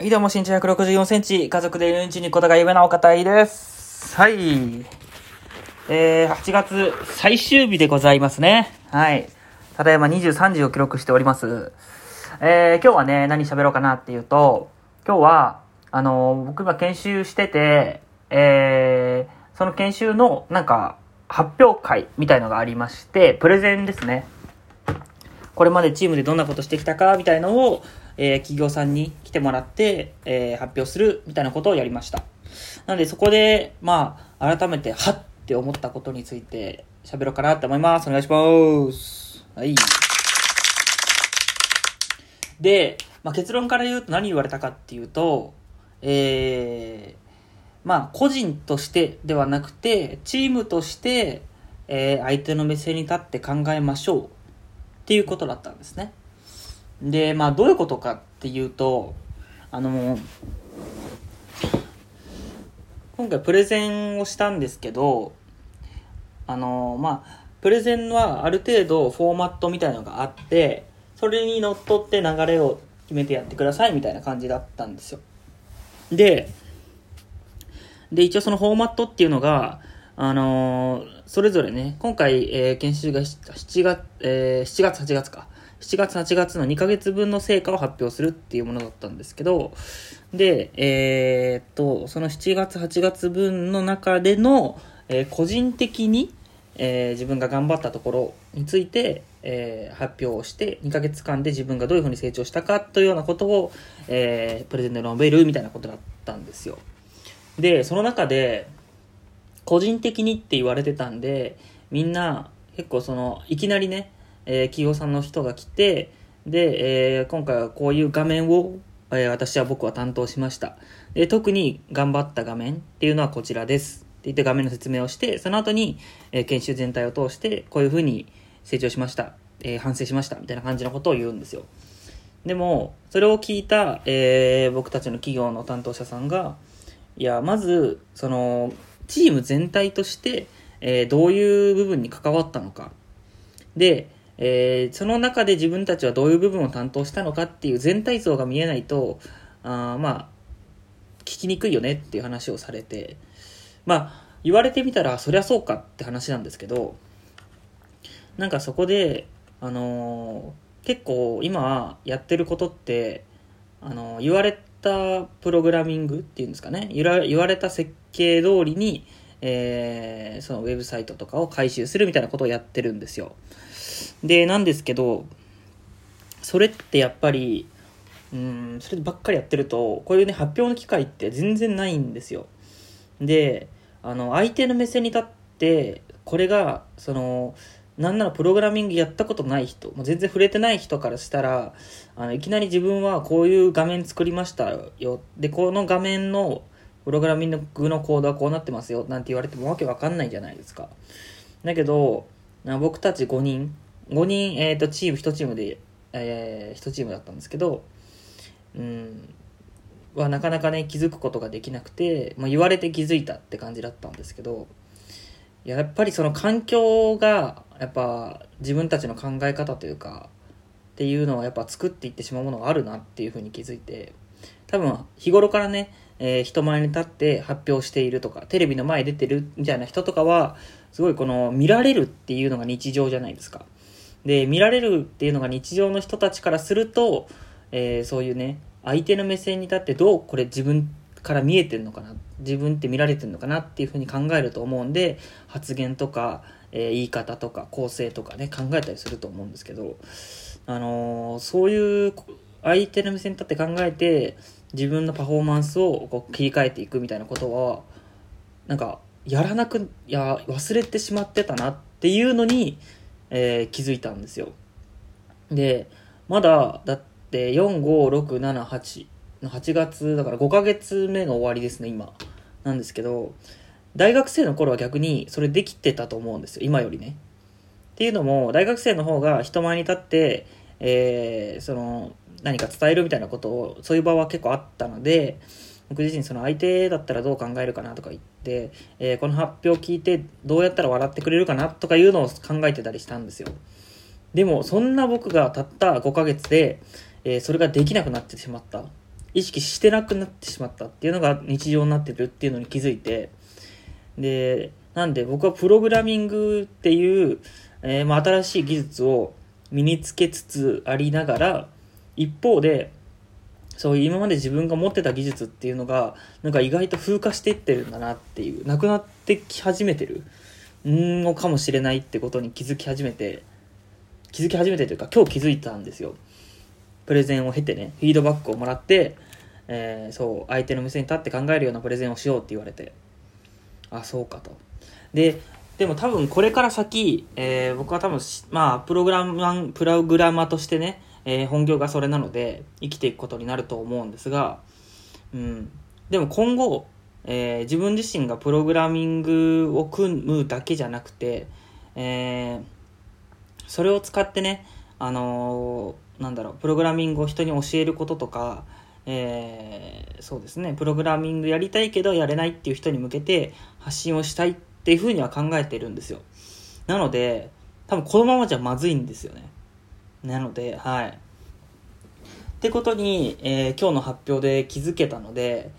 はい、どうも、身長164センチ、家族でいるうちにことが夢なお方いです。はい。えー、8月最終日でございますね。はい。ただいま23時を記録しております。えー、今日はね、何喋ろうかなっていうと、今日は、あのー僕今研修してて、えー、その研修の、なんか、発表会みたいのがありまして、プレゼンですね。これまでチームでどんなことしてきたかみたいのを、えー企業さんに来てもらって、えー発表するみたいなことをやりました。なのでそこで、まあ、改めて、はっって思ったことについて喋ろうかなって思います。お願いします。はい。で、まあ、結論から言うと何言われたかっていうと、えー、まあ、個人としてではなくて、チームとして、えー相手の目線に立って考えましょうっていうことだったんですね。で、まあ、どういうことかっていうと、あの、今回プレゼンをしたんですけど、あの、まあ、プレゼンはある程度フォーマットみたいのがあって、それにのっとって流れを決めてやってくださいみたいな感じだったんですよ。で、で、一応そのフォーマットっていうのが、あのーそれぞれね、今回、えー研修が7月、えー7月、8月か。7月、8月の2ヶ月分の成果を発表するっていうものだったんですけど、で、えーっと、その7月、8月分の中での、えー個人的に、えー自分が頑張ったところについて、えー発表して、2ヶ月間で自分がどういうふうに成長したかというようなことを、えープレゼンで述べるみたいなことだったんですよ。で、その中で、個人的にって言われてたんで、みんな結構その、いきなりね、えー企業さんの人が来て、で、えー今回はこういう画面を、えー私は僕は担当しました。で、特に頑張った画面っていうのはこちらです。って言って画面の説明をして、その後に、えー研修全体を通して、こういうふうに成長しました。えー反省しました。みたいな感じのことを言うんですよ。でも、それを聞いた、えー僕たちの企業の担当者さんが、いや、まず、その、チーム全体として、えーどういう部分に関わったのか。で、えーその中で自分たちはどういう部分を担当したのかっていう全体像が見えないと、あまあ、聞きにくいよねっていう話をされて、まあ、言われてみたら、そりゃそうかって話なんですけど、なんかそこで、あのー結構今やってることって、あのー言われたプログラミングっていうんですかね、言わ言われた設計通りに、えーそのウェブサイトとかを回収するみたいなことをやってるんですよ。で、なんですけど、それってやっぱり、うん、そればっかりやってると、こういうね、発表の機会って全然ないんですよ。で、あの、相手の目線に立って、これが、その、なんならプログラミングやったことない人、もう全然触れてない人からしたら、あの、いきなり自分はこういう画面作りましたよ。で、この画面のプログラミングのコードはこうなってますよ。なんて言われてもわけわかんないじゃないですか。だけど、僕たち5人、5人、えっ、と、チーム、1チームで、えー、1チームだったんですけど、うん、はなかなかね、気づくことができなくて、まあ、言われて気づいたって感じだったんですけど、やっぱりその環境が、やっぱ自分たちの考え方というか、っていうのはやっぱ作っていってしまうものがあるなっていうふうに気づいて、多分日頃からね、えー人前に立って発表しているとか、テレビの前に出てるみたいな人とかは、すごいこの見られるっていうのが日常じゃないですか。で、見られるっていうのが日常の人たちからすると、えーそういうね、相手の目線に立ってどうこれ自分から見えてるのかな、自分って見られてるのかなっていうふうに考えると思うんで、発言とか、えー言い方とか構成とかね、考えたりすると思うんですけど、あのーそういう相手の目線に立って考えて、自分のパフォーマンスをこう切り替えていくみたいなことは、なんか、やらなく、いや、忘れてしまってたなっていうのに、えー気づいたんですよ。で、まだ、だって、4、5、6、7、8の8月、だから5ヶ月目の終わりですね、今。なんですけど、大学生の頃は逆にそれできてたと思うんですよ、今よりね。っていうのも、大学生の方が人前に立って、えーその、何か伝えるみたいなことを、そういう場は結構あったので、僕自身その相手だったらどう考えるかなとか言って、えーこの発表を聞いてどうやったら笑ってくれるかなとかいうのを考えてたりしたんですよ。でも、そんな僕がたった5ヶ月で、えーそれができなくなってしまった。意識してなくなってしまったっていうのが日常になってるっていうのに気づいてでなんで僕はプログラミングっていう、えー、まあ、新しい技術を身につけつつありながら一方でそういう今まで自分が持ってた技術っていうのがなんか意外と風化していってるんだなっていうなくなってき始めてるのかもしれないってことに気づき始めて気づき始めてというか今日気づいたんですよ。プレゼンを経てねフィードバックをもらって、えー、そう相手の目線に立って考えるようなプレゼンをしようって言われてあそうかと。ででも多分これから先、えー、僕は多分まあプログラマプログラマーとしてね、えー、本業がそれなので生きていくことになると思うんですがうんでも今後えー、自分自身がプログラミングを組むだけじゃなくて、えー、それを使ってね、あのー、なんだろう、プログラミングを人に教えることとか、えー、そうですね、プログラミングやりたいけどやれないっていう人に向けて発信をしたいっていうふうには考えてるんですよ。なので、多分このままじゃまずいんですよね。なので、はい。ってことに、えー、今日の発表で気づけたので、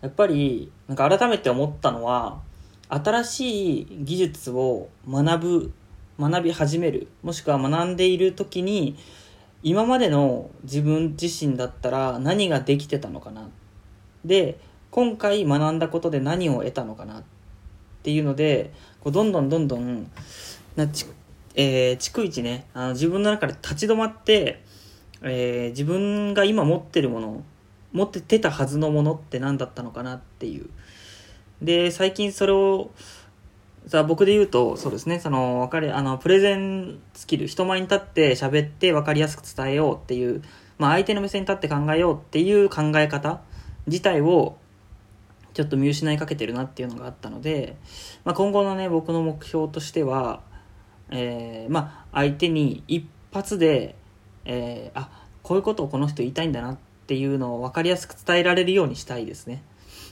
やっぱりなんか改めて思ったのは新しい技術を学ぶ学び始めるもしくは学んでいる時に今までの自分自身だったら何ができてたのかなで今回学んだことで何を得たのかなっていうのでこうどんどんどんどんなち、えー、逐一ねあの自分の中で立ち止まって、えー、自分が今持ってるもの持っててたはずのものって何だったのかなっていう。で、最近それを、さ僕で言うと、そうですね、その、わかり、あの、プレゼンスキル、人前に立って喋って分かりやすく伝えようっていう、まあ相手の目線に立って考えようっていう考え方自体を、ちょっと見失いかけてるなっていうのがあったので、まあ今後のね、僕の目標としては、えー、まあ相手に一発で、えー、あ、こういうことをこの人言いたいんだなっていうのを分かりやすく伝えられるようにしたいですね。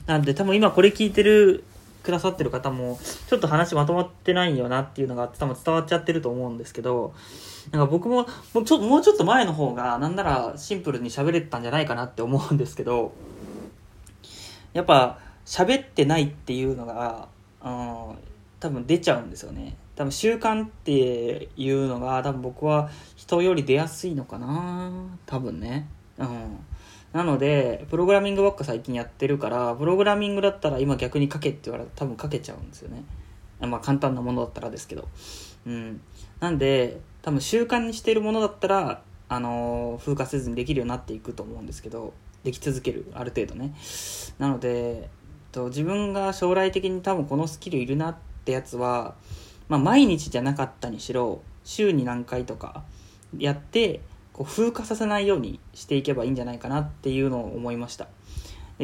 なんで多分今これ聞いてる、くださってる方も、ちょっと話まとまってないよなっていうのが多分伝わっちゃってると思うんですけど、なんか僕ももうちょもうちょっと前の方が、なんならシンプルに喋れてたんじゃないかなって思うんですけど、やっぱ喋ってないっていうのが、うん、多分出ちゃうんですよね。多分習慣っていうのが多分僕は人より出やすいのかな多分ね。うん。なので、プログラミングばっか最近やってるから、プログラミングだったら今逆に書けって言われたら多分書けちゃうんですよね。まあ簡単なものだったらですけど。うん。なんで、多分習慣にしているものだったら、あのー、風化せずにできるようになっていくと思うんですけど、でき続ける、ある程度ね。なので、と自分が将来的に多分このスキルいるなってやつは、まあ毎日じゃなかったにしろ、週に何回とかやって、こう風化させないようにしていけばいいんじゃないかなっていうのを思いました。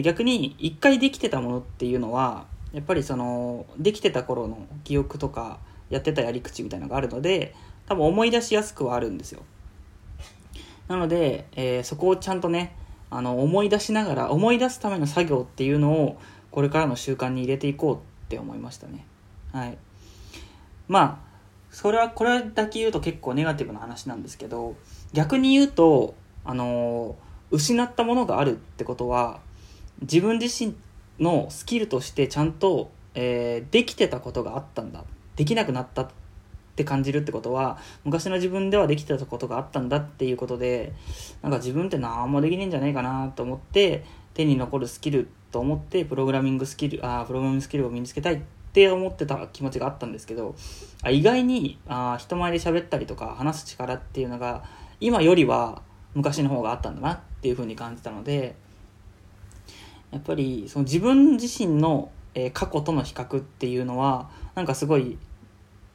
逆に一回できてたものっていうのはやっぱりそのできてた頃の記憶とかやってたやり口みたいなのがあるので多分思い出しやすくはあるんですよ。なので、えー、そこをちゃんとねあの思い出しながら思い出すための作業っていうのをこれからの習慣に入れていこうって思いましたね。はい。まあそれはこれだけ言うと結構ネガティブな話なんですけど逆に言うと、あの失ったものがあるってことは、自分自身のスキルとしてちゃんと、えー、できてたことがあったんだ。できなくなったって感じるってことは、昔の自分ではできてたことがあったんだっていうことで、なんか自分って何もできねえんじゃないかなと思って、手に残るスキルと思って、プログラミングスキル、あプログラミングスキルを身につけたいっって思ってた気持ちがあったんですけど、あ意外にあ人前で喋ったりとか話す力っていうのが、今よりは昔の方があったんだなっていうふうに感じたのでやっぱりその自分自身の、え過去との比較っていうのはなんかすごい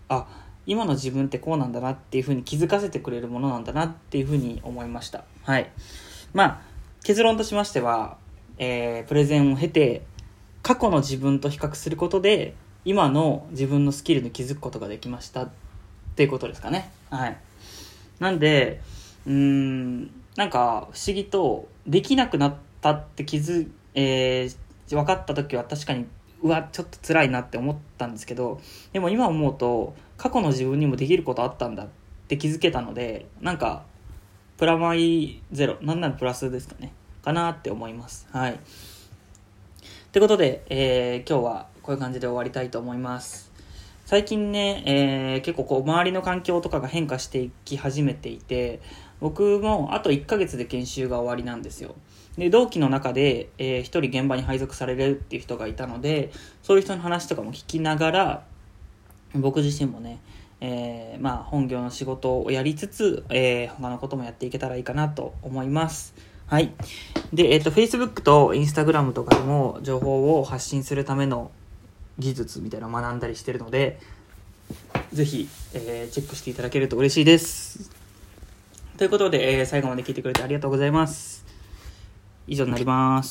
あ今の自分ってこうなんだなっていうふうに気づかせてくれるものなんだなっていうふうに思いました。はい。まあ結論としましては、えー、プレゼンを経て過去の自分と比較することで今の自分のスキルに気づくことができましたっていうことですかねはいなんでうんなんか不思議とできなくなったって気づ、えー、分かった時は確かにうわちょっと辛いなって思ったんですけどでも今思うと過去の自分にもできることあったんだって気づけたのでなんかプラマイゼロなんならプラスですかねかなって思います。はい。ってことで、えー今日はこういう感じで終わりたいと思います。最近ね、えー結構こう周りの環境とかが変化していき始めていて、僕もあと1ヶ月で研修が終わりなんですよ。で、同期の中で、えー一人現場に配属されるっていう人がいたので、そういう人の話とかも聞きながら、僕自身もね、えーまあ本業の仕事をやりつつ、えー他のこともやっていけたらいいかなと思います。はい。で、えっ、と、Facebook と Instagram とかでも情報を発信するための技術みたいなのを学んだりしてるので、ぜひ、えーチェックしていただけると嬉しいです。ということで、えー最後まで聞いてくれてありがとうございます。以上になります。